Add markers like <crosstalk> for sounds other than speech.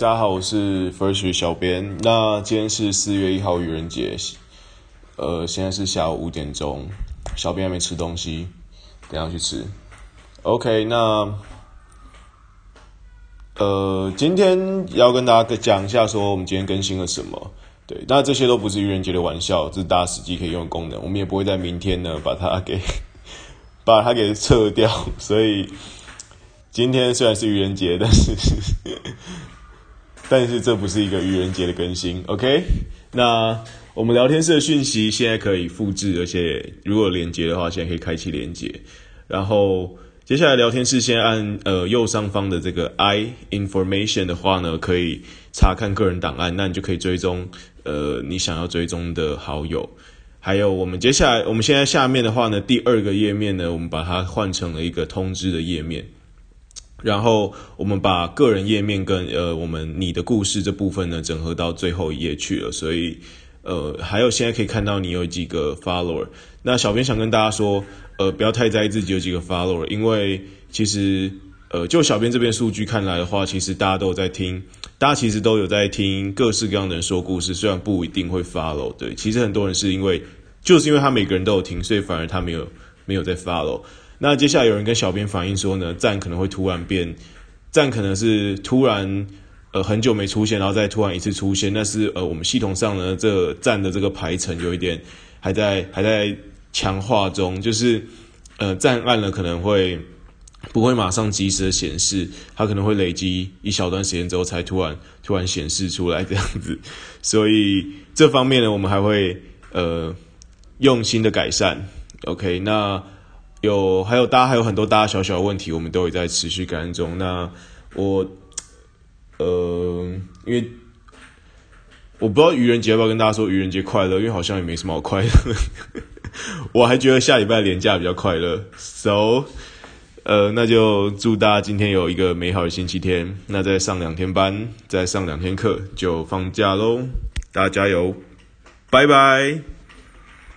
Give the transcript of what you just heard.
大家好，我是 First 小编。那今天是四月一号愚人节，呃，现在是下午五点钟，小编还没吃东西，等下去吃。OK，那呃，今天要跟大家讲一下，说我们今天更新了什么。对，那这些都不是愚人节的玩笑，这是大家实际可以用的功能。我们也不会在明天呢把它给 <laughs> 把它给撤掉，所以今天虽然是愚人节，但是但是这不是一个愚人节的更新。OK，那我们聊天室的讯息现在可以复制，而且如果连接的话，现在可以开启连接。然后接下来聊天室先按呃右上方的这个 I information 的话呢，可以查看个人档案，那你就可以追踪。呃，你想要追踪的好友，还有我们接下来，我们现在下面的话呢，第二个页面呢，我们把它换成了一个通知的页面，然后我们把个人页面跟呃我们你的故事这部分呢，整合到最后一页去了，所以呃，还有现在可以看到你有几个 follower，那小编想跟大家说，呃，不要太在意自己有几个 follower，因为其实。呃，就小编这边数据看来的话，其实大家都有在听，大家其实都有在听各式各样的人说故事，虽然不一定会 follow，对，其实很多人是因为，就是因为他每个人都有听，所以反而他没有没有在 follow。那接下来有人跟小编反映说呢，赞可能会突然变，赞可能是突然呃很久没出现，然后再突然一次出现，那是呃我们系统上呢这赞的这个排程有一点还在还在强化中，就是呃赞按了可能会。不会马上及时的显示，它可能会累积一小段时间之后才突然突然显示出来这样子，所以这方面呢，我们还会呃用心的改善。OK，那有还有大家还有很多大大小小的问题，我们都会在持续改善中。那我呃，因为我不知道愚人节要不要跟大家说愚人节快乐，因为好像也没什么好快乐。<laughs> 我还觉得下礼拜连假比较快乐，So。呃，那就祝大家今天有一个美好的星期天。那再上两天班，再上两天课就放假喽。大家加油，拜拜。